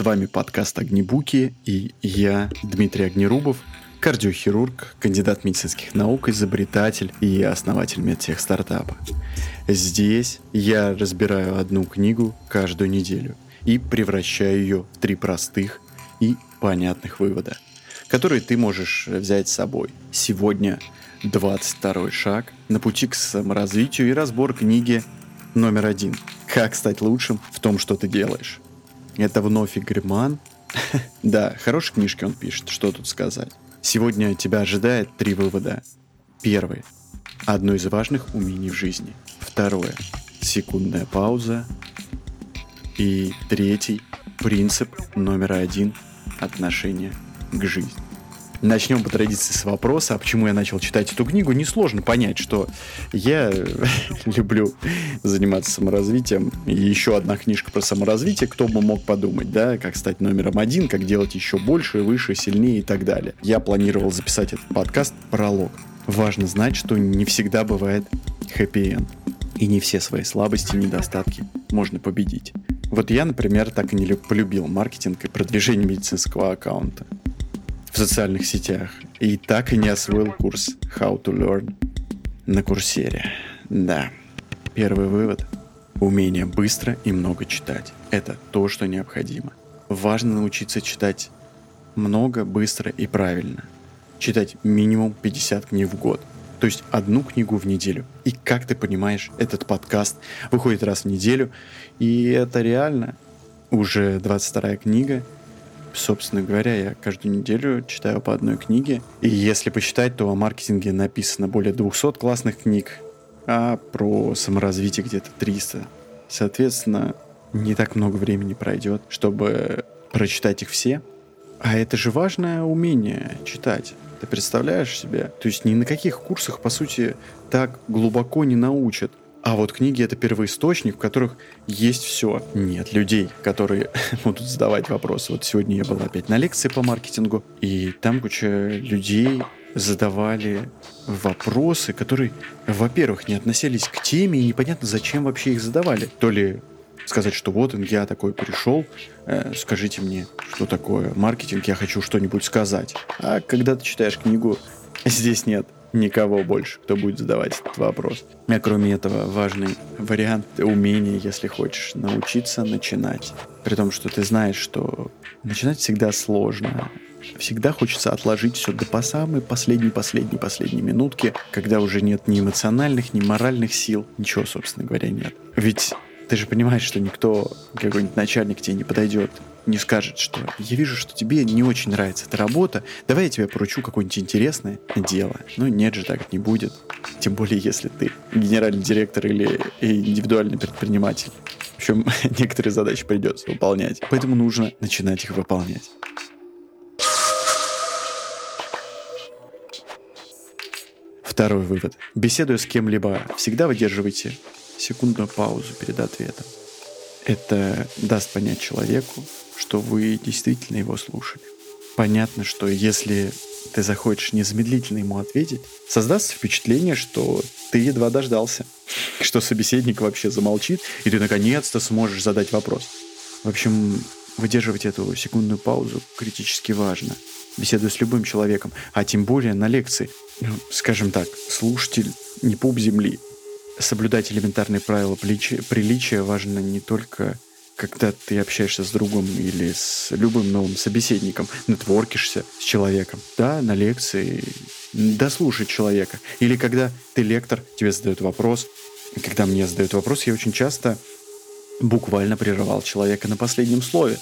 С вами подкаст «Огнебуки» и я, Дмитрий Огнерубов, кардиохирург, кандидат медицинских наук, изобретатель и основатель медтех стартапа. Здесь я разбираю одну книгу каждую неделю и превращаю ее в три простых и понятных вывода, которые ты можешь взять с собой. Сегодня 22 шаг на пути к саморазвитию и разбор книги номер один. Как стать лучшим в том, что ты делаешь. Это вновь Игорь да, хорошие книжки он пишет, что тут сказать. Сегодня тебя ожидает три вывода. Первый. Одно из важных умений в жизни. Второе. Секундная пауза. И третий. Принцип номер один. Отношение к жизни. Начнем по традиции с вопроса, а почему я начал читать эту книгу. Несложно понять, что я люблю заниматься саморазвитием. И еще одна книжка про саморазвитие, кто бы мог подумать, да, как стать номером один, как делать еще больше, выше, сильнее и так далее. Я планировал записать этот подкаст «Пролог». Важно знать, что не всегда бывает хэппи-энд. И не все свои слабости и недостатки можно победить. Вот я, например, так и не полюбил маркетинг и продвижение медицинского аккаунта в социальных сетях. И так и не освоил курс How to Learn на курсере. Да. Первый вывод. Умение быстро и много читать. Это то, что необходимо. Важно научиться читать много, быстро и правильно. Читать минимум 50 книг в год. То есть одну книгу в неделю. И как ты понимаешь, этот подкаст выходит раз в неделю. И это реально уже 22 книга – Собственно говоря, я каждую неделю читаю по одной книге. И если посчитать, то о маркетинге написано более 200 классных книг, а про саморазвитие где-то 300. Соответственно, не так много времени пройдет, чтобы прочитать их все. А это же важное умение читать. Ты представляешь себе? То есть ни на каких курсах, по сути, так глубоко не научат. А вот книги — это первоисточник, в которых есть все. Нет людей, которые будут задавать вопросы. Вот сегодня я был опять на лекции по маркетингу, и там куча людей задавали вопросы, которые, во-первых, не относились к теме, и непонятно, зачем вообще их задавали. То ли сказать, что вот я такой пришел, э, скажите мне, что такое маркетинг, я хочу что-нибудь сказать. А когда ты читаешь книгу, здесь нет никого больше, кто будет задавать этот вопрос. А кроме этого, важный вариант умения, если хочешь научиться начинать. При том, что ты знаешь, что начинать всегда сложно. Всегда хочется отложить все до по самой последней, последней, последней минутки, когда уже нет ни эмоциональных, ни моральных сил. Ничего, собственно говоря, нет. Ведь ты же понимаешь, что никто, какой-нибудь начальник тебе не подойдет не скажет, что я вижу, что тебе не очень нравится эта работа, давай я тебе поручу какое-нибудь интересное дело. Ну нет же, так не будет. Тем более, если ты генеральный директор или индивидуальный предприниматель. В общем, некоторые задачи придется выполнять. Поэтому нужно начинать их выполнять. Второй вывод. Беседуя с кем-либо, всегда выдерживайте секундную паузу перед ответом. Это даст понять человеку, что вы действительно его слушали. Понятно, что если ты захочешь незамедлительно ему ответить, создастся впечатление, что ты едва дождался, что собеседник вообще замолчит, и ты наконец-то сможешь задать вопрос. В общем, выдерживать эту секундную паузу критически важно. Беседуя с любым человеком, а тем более на лекции. Ну, скажем так, слушатель не пуп земли. Соблюдать элементарные правила приличия важно не только когда ты общаешься с другом или с любым новым собеседником, нетворкишься с человеком, да, на лекции, дослушать человека. Или когда ты лектор, тебе задают вопрос, когда мне задают вопрос, я очень часто буквально прерывал человека на последнем слове.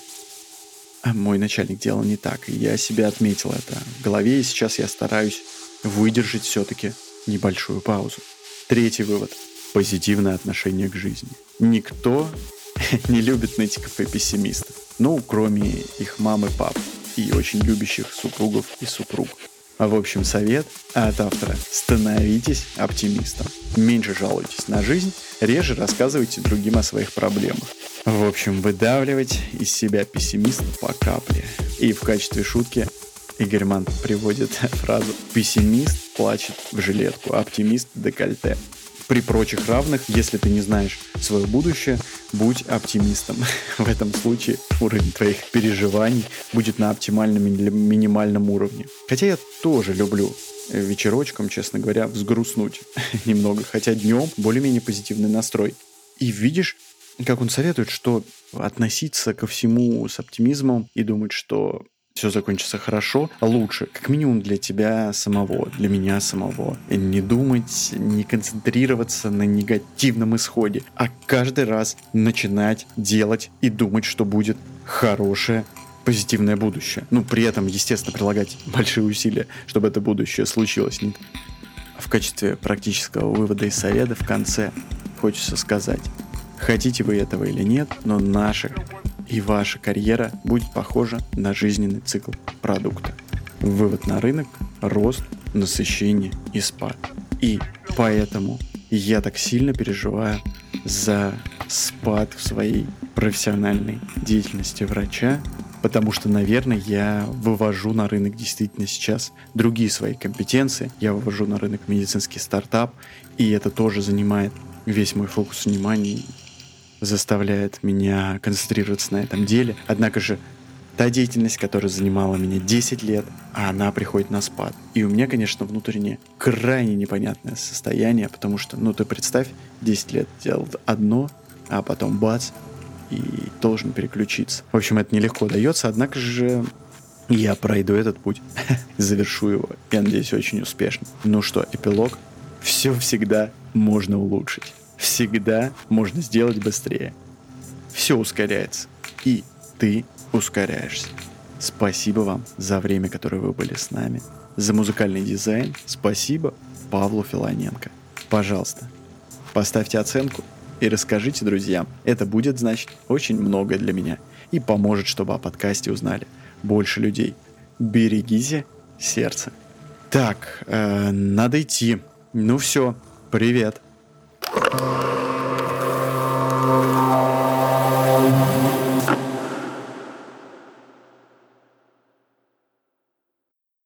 А мой начальник делал не так, и я себе отметил это в голове, и сейчас я стараюсь выдержать все-таки небольшую паузу. Третий вывод. Позитивное отношение к жизни. Никто не любят нытиков и пессимистов. Ну, кроме их мамы, пап и очень любящих супругов и супруг. А в общем, совет от автора. Становитесь оптимистом. Меньше жалуйтесь на жизнь, реже рассказывайте другим о своих проблемах. В общем, выдавливать из себя пессимиста по капле. И в качестве шутки Игорь приводит фразу «Пессимист плачет в жилетку, оптимист – декольте». при прочих равных, если ты не знаешь свое будущее, будь оптимистом. В этом случае уровень твоих переживаний будет на оптимальном или минимальном уровне. Хотя я тоже люблю вечерочком, честно говоря, взгрустнуть немного. Хотя днем более-менее позитивный настрой. И видишь, как он советует, что относиться ко всему с оптимизмом и думать, что все закончится хорошо, лучше, как минимум для тебя самого, для меня самого. Не думать, не концентрироваться на негативном исходе, а каждый раз начинать делать и думать, что будет хорошее, позитивное будущее. Ну, при этом, естественно, прилагать большие усилия, чтобы это будущее случилось. В качестве практического вывода и совета в конце хочется сказать, хотите вы этого или нет, но наша и ваша карьера будет похожа на жизненный цикл продукта. Вывод на рынок, рост, насыщение и спад. И поэтому я так сильно переживаю за спад в своей профессиональной деятельности врача, потому что, наверное, я вывожу на рынок действительно сейчас другие свои компетенции, я вывожу на рынок медицинский стартап, и это тоже занимает весь мой фокус внимания заставляет меня концентрироваться на этом деле. Однако же та деятельность, которая занимала меня 10 лет, а она приходит на спад. И у меня, конечно, внутреннее крайне непонятное состояние, потому что, ну ты представь, 10 лет делал одно, а потом бац, и должен переключиться. В общем, это нелегко дается, однако же я пройду этот путь, завершу его, я надеюсь, очень успешно. Ну что, эпилог? Все всегда можно улучшить всегда можно сделать быстрее. Все ускоряется, и ты ускоряешься. Спасибо вам за время, которое вы были с нами. За музыкальный дизайн спасибо Павлу Филоненко. Пожалуйста, поставьте оценку и расскажите друзьям. Это будет значить очень много для меня и поможет, чтобы о подкасте узнали больше людей. Берегите сердце. Так, э, надо идти. Ну все, привет. Música